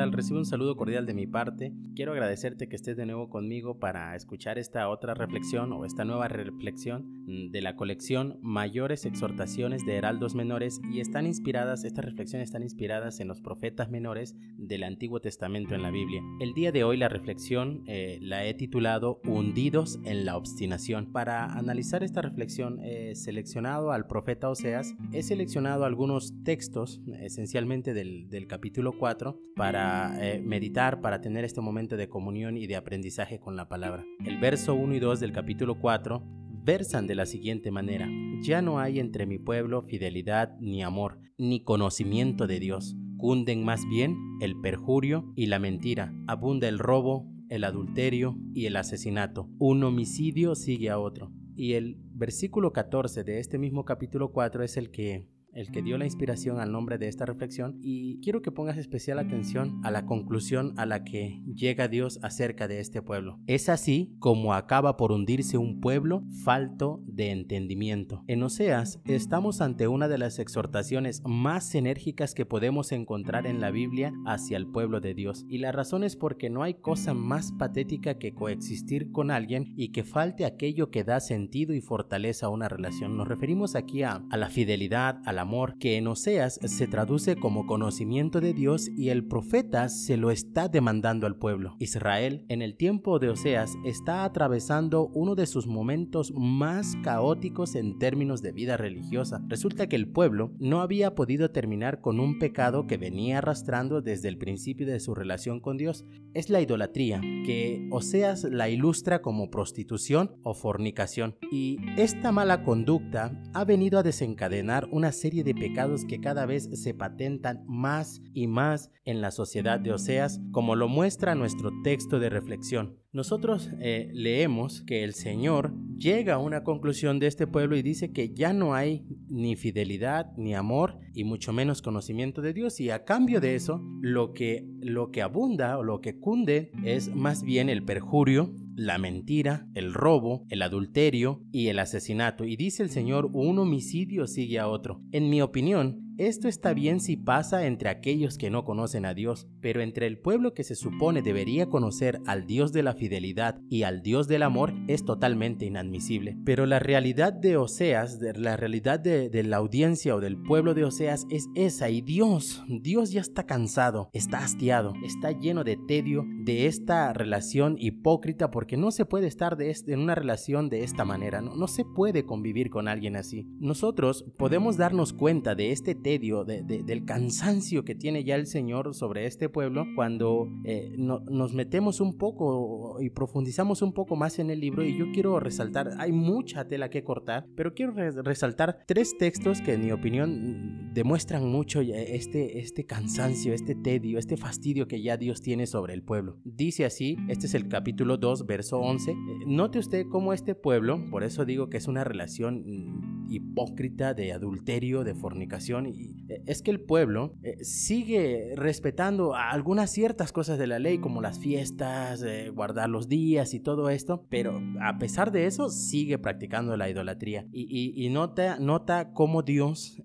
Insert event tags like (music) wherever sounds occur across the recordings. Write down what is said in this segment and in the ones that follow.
tal? Recibe un saludo cordial de mi parte. Quiero agradecerte que estés de nuevo conmigo para escuchar esta otra reflexión o esta nueva reflexión mm, de la colección Mayores Exhortaciones de Heraldos Menores y están inspiradas, estas reflexiones están inspiradas en los profetas menores del Antiguo Testamento en la Biblia. El día de hoy la reflexión eh, la he titulado Hundidos en la obstinación. Para analizar esta reflexión he seleccionado al profeta Oseas, he seleccionado algunos textos esencialmente del, del capítulo 4 para eh, meditar, para tener este momento de comunión y de aprendizaje con la palabra. El verso 1 y 2 del capítulo 4 versan de la siguiente manera, ya no hay entre mi pueblo fidelidad ni amor, ni conocimiento de Dios. Cunden más bien el perjurio y la mentira, abunda el robo, el adulterio y el asesinato. Un homicidio sigue a otro. Y el versículo 14 de este mismo capítulo 4 es el que el que dio la inspiración al nombre de esta reflexión y quiero que pongas especial atención a la conclusión a la que llega Dios acerca de este pueblo. Es así como acaba por hundirse un pueblo falto de entendimiento. En Oseas estamos ante una de las exhortaciones más enérgicas que podemos encontrar en la Biblia hacia el pueblo de Dios y la razón es porque no hay cosa más patética que coexistir con alguien y que falte aquello que da sentido y fortaleza a una relación. Nos referimos aquí a, la fidelidad, a la amor, que en Oseas se traduce como conocimiento de Dios y el profeta se lo está demandando al pueblo. Israel, en el tiempo de Oseas, está atravesando uno de sus momentos más caóticos en términos de vida religiosa. Resulta que el pueblo no había podido terminar con un pecado que venía arrastrando desde el principio de su relación con Dios. Es la idolatría, que Oseas la ilustra como prostitución o fornicación. Y esta mala conducta ha venido a desencadenar una serie de pecados que cada vez se patentan más y más en la sociedad de Oseas, como lo muestra nuestro texto de reflexión. Nosotros eh, leemos que el Señor llega a una conclusión de este pueblo y dice que ya no hay ni fidelidad, ni amor, y mucho menos conocimiento de Dios. Y a cambio de eso, lo que, lo que abunda o lo que cunde es más bien el perjurio, la mentira, el robo, el adulterio y el asesinato. Y dice el Señor, un homicidio sigue a otro. En mi opinión, esto está bien si pasa entre aquellos que no conocen a Dios, pero entre el pueblo que se supone debería conocer al Dios de la fidelidad y al Dios del amor es totalmente inadmisible. Pero la realidad de Oseas, la realidad de, la audiencia o del pueblo de Oseas es esa y Dios, Dios ya está cansado, está hastiado, está lleno de tedio de esta relación hipócrita porque no se puede estar de este, en una relación de esta manera, no, no se puede convivir con alguien así. Nosotros podemos darnos cuenta de este tedio del cansancio que tiene ya el Señor sobre este pueblo cuando eh, nos metemos un poco y profundizamos un poco más en el libro y yo quiero resaltar, hay mucha tela que cortar, pero quiero resaltar tres textos que en mi opinión demuestran mucho este, este cansancio, este tedio, este fastidio que ya Dios tiene sobre el pueblo. Dice así, este es el capítulo 2, verso 11, eh, note usted cómo este pueblo, por eso digo que es una relación mm, hipócrita de adulterio, de fornicación y eh, es que el pueblo eh, sigue respetando algunas ciertas cosas de la ley, como las fiestas, eh, guardar los días y todo esto, pero a pesar de eso sigue practicando la idolatría. Y, nota, nota cómo Dios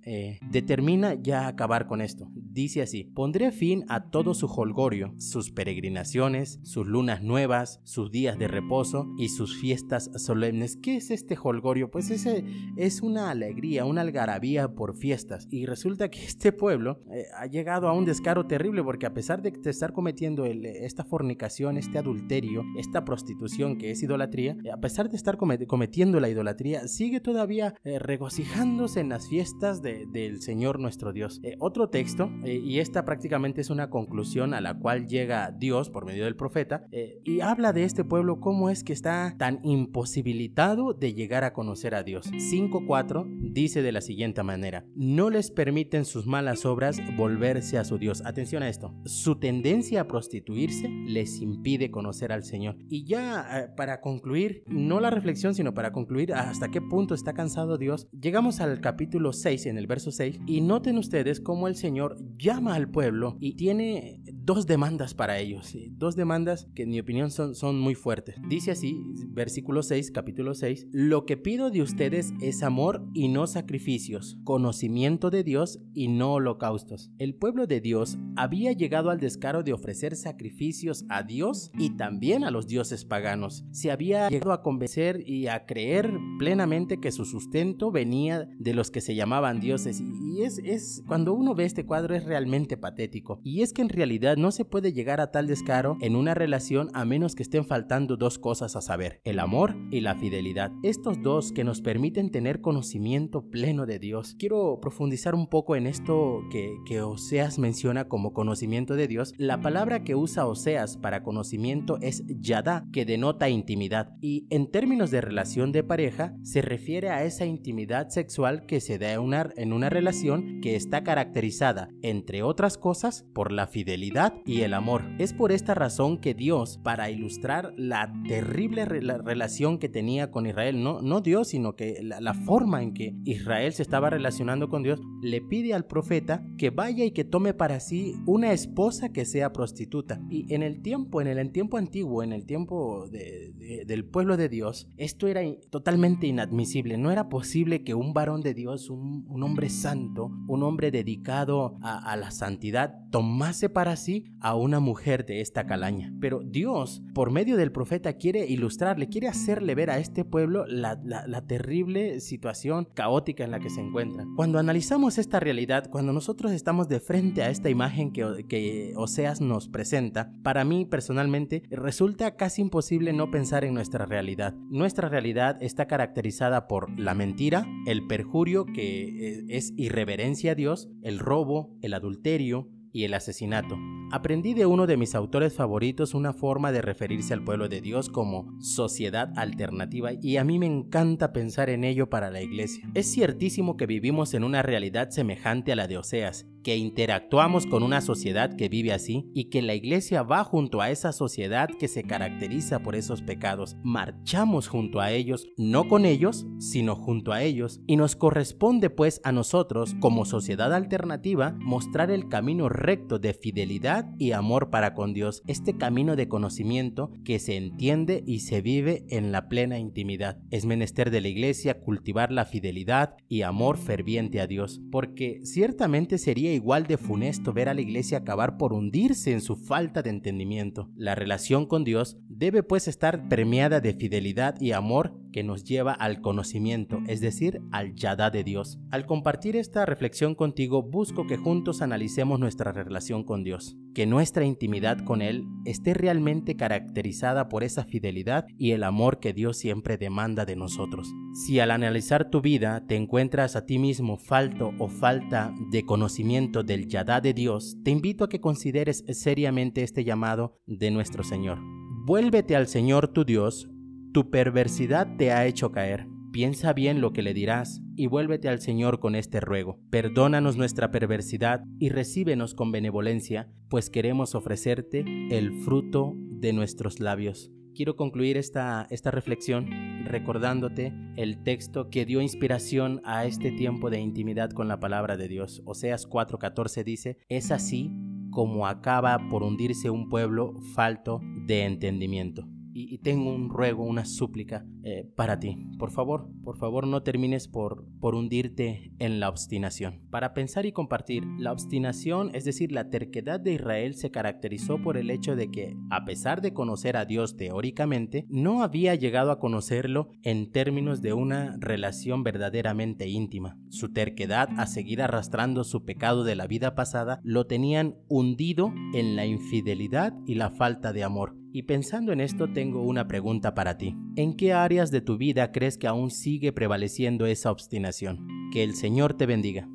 determina ya acabar con esto. Dice así, pondré fin a todo su holgorio, sus peregrinaciones, sus lunas nuevas, sus días de reposo y sus fiestas solemnes. ¿Qué es este holgorio? Pues ese es una alegría, una algarabía por fiestas. Y resulta que (laughs) este pueblo eh, ha llegado a un descaro terrible porque a pesar de estar cometiendo esta fornicación, este adulterio, esta prostitución que es idolatría, eh, a pesar de estar cometiendo la idolatría, sigue todavía eh, regocijándose en las fiestas del Señor nuestro Dios. otro texto, y esta prácticamente es una conclusión a la cual llega Dios por medio del profeta, y habla de este pueblo cómo es que está tan imposibilitado de llegar a conocer a Dios. 5.4 dice de la siguiente manera, no les permite permiten sus malas obras volverse a su Dios. Atención a esto. Su tendencia a prostituirse les impide conocer al Señor. Y ya eh, para concluir, no la reflexión, sino para concluir hasta qué punto está cansado Dios, llegamos al capítulo 6, en el verso 6, y noten ustedes cómo el Señor llama al pueblo y tiene dos demandas para ellos, dos demandas que en mi opinión son, son muy fuertes. Dice así, versículo 6, capítulo 6, lo que pido de ustedes es amor y no sacrificios, conocimiento de Dios y no holocaustos. El pueblo de Dios había llegado al descaro de ofrecer sacrificios a Dios y también a los dioses paganos. Se había llegado a convencer y a creer plenamente que su sustento venía de los que se llamaban dioses y es, es cuando uno ve este cuadro es realmente patético. Y es que en realidad no se puede llegar a tal descaro en una relación a menos que estén faltando dos cosas a saber, el amor y la fidelidad. Estos dos que nos permiten tener conocimiento pleno de Dios. Quiero profundizar un poco en esto que, Oseas menciona como conocimiento de Dios. La palabra que usa Oseas para conocimiento es yada, que denota intimidad. Y en términos de relación de pareja, se refiere a esa intimidad sexual que se da en una relación que está caracterizada, entre otras cosas, por la fidelidad y el amor. Es por esta razón que Dios, para ilustrar la terrible relación que tenía con Israel, no, no Dios, sino que la, forma en que Israel se estaba relacionando con Dios, le pide al profeta que vaya y que tome para sí una esposa que sea prostituta. Y en el tiempo, en el tiempo antiguo, en el tiempo del pueblo de Dios, esto era totalmente inadmisible. No era posible que un varón de Dios, un, hombre santo, un hombre dedicado a, a la santidad, tomase para sí a una mujer de esta calaña. Pero Dios, por medio del profeta, quiere ilustrarle, quiere hacerle ver a este pueblo la, terrible situación caótica en la que se encuentra. Cuando analizamos esta realidad, cuando nosotros estamos de frente a esta imagen que, que Oseas nos presenta, para mí personalmente resulta casi imposible no pensar en nuestra realidad. Nuestra realidad está caracterizada por la mentira, el perjurio que eh, es irreverencia a Dios, el robo, el adulterio, y el asesinato. Aprendí de uno de mis autores favoritos una forma de referirse al pueblo de Dios como sociedad alternativa y a mí me encanta pensar en ello para la iglesia. Es ciertísimo que vivimos en una realidad semejante a la de Oseas, que interactuamos con una sociedad que vive así y que la iglesia va junto a esa sociedad que se caracteriza por esos pecados. Marchamos junto a ellos, no con ellos, sino junto a ellos, y nos corresponde pues a nosotros, como sociedad alternativa, mostrar el camino recto de fidelidad y amor para con Dios, este camino de conocimiento que se entiende y se vive en la plena intimidad. Es menester de la iglesia cultivar la fidelidad y amor ferviente a Dios, porque ciertamente sería igual de funesto ver a la iglesia acabar por hundirse en su falta de entendimiento. La relación con Dios debe pues estar permeada de fidelidad y amor que nos lleva al conocimiento, es decir, al yada de Dios. Al compartir esta reflexión contigo, busco que juntos analicemos nuestra relación con Dios, que nuestra intimidad con Él esté realmente caracterizada por esa fidelidad y el amor que Dios siempre demanda de nosotros. Si al analizar tu vida te encuentras a ti mismo falto o falta de conocimiento del yada de Dios, te invito a que consideres seriamente este llamado de nuestro Señor. Vuélvete al Señor tu Dios, tu perversidad te ha hecho caer. Piensa bien lo que le dirás y vuélvete al Señor con este ruego. Perdónanos nuestra perversidad y recíbenos con benevolencia, pues queremos ofrecerte el fruto de nuestros labios. Quiero concluir esta, esta reflexión recordándote el texto que dio inspiración a este tiempo de intimidad con la palabra de Dios. Oseas 4:14 dice, es así como acaba por hundirse un pueblo falto de entendimiento y, tengo un ruego, una súplica eh, para ti. Por favor, por favor no termines por, por hundirte en la obstinación. Para pensar y compartir, la obstinación, es decir, la terquedad de Israel se caracterizó por el hecho de que, a pesar de conocer a Dios teóricamente, no había llegado a conocerlo en términos de una relación verdaderamente íntima. Su terquedad a seguir arrastrando su pecado de la vida pasada lo tenían hundido en la infidelidad y la falta de amor y pensando en esto tengo una pregunta para ti. ¿En qué áreas de tu vida crees que aún sigue prevaleciendo esa obstinación? Que el Señor te bendiga.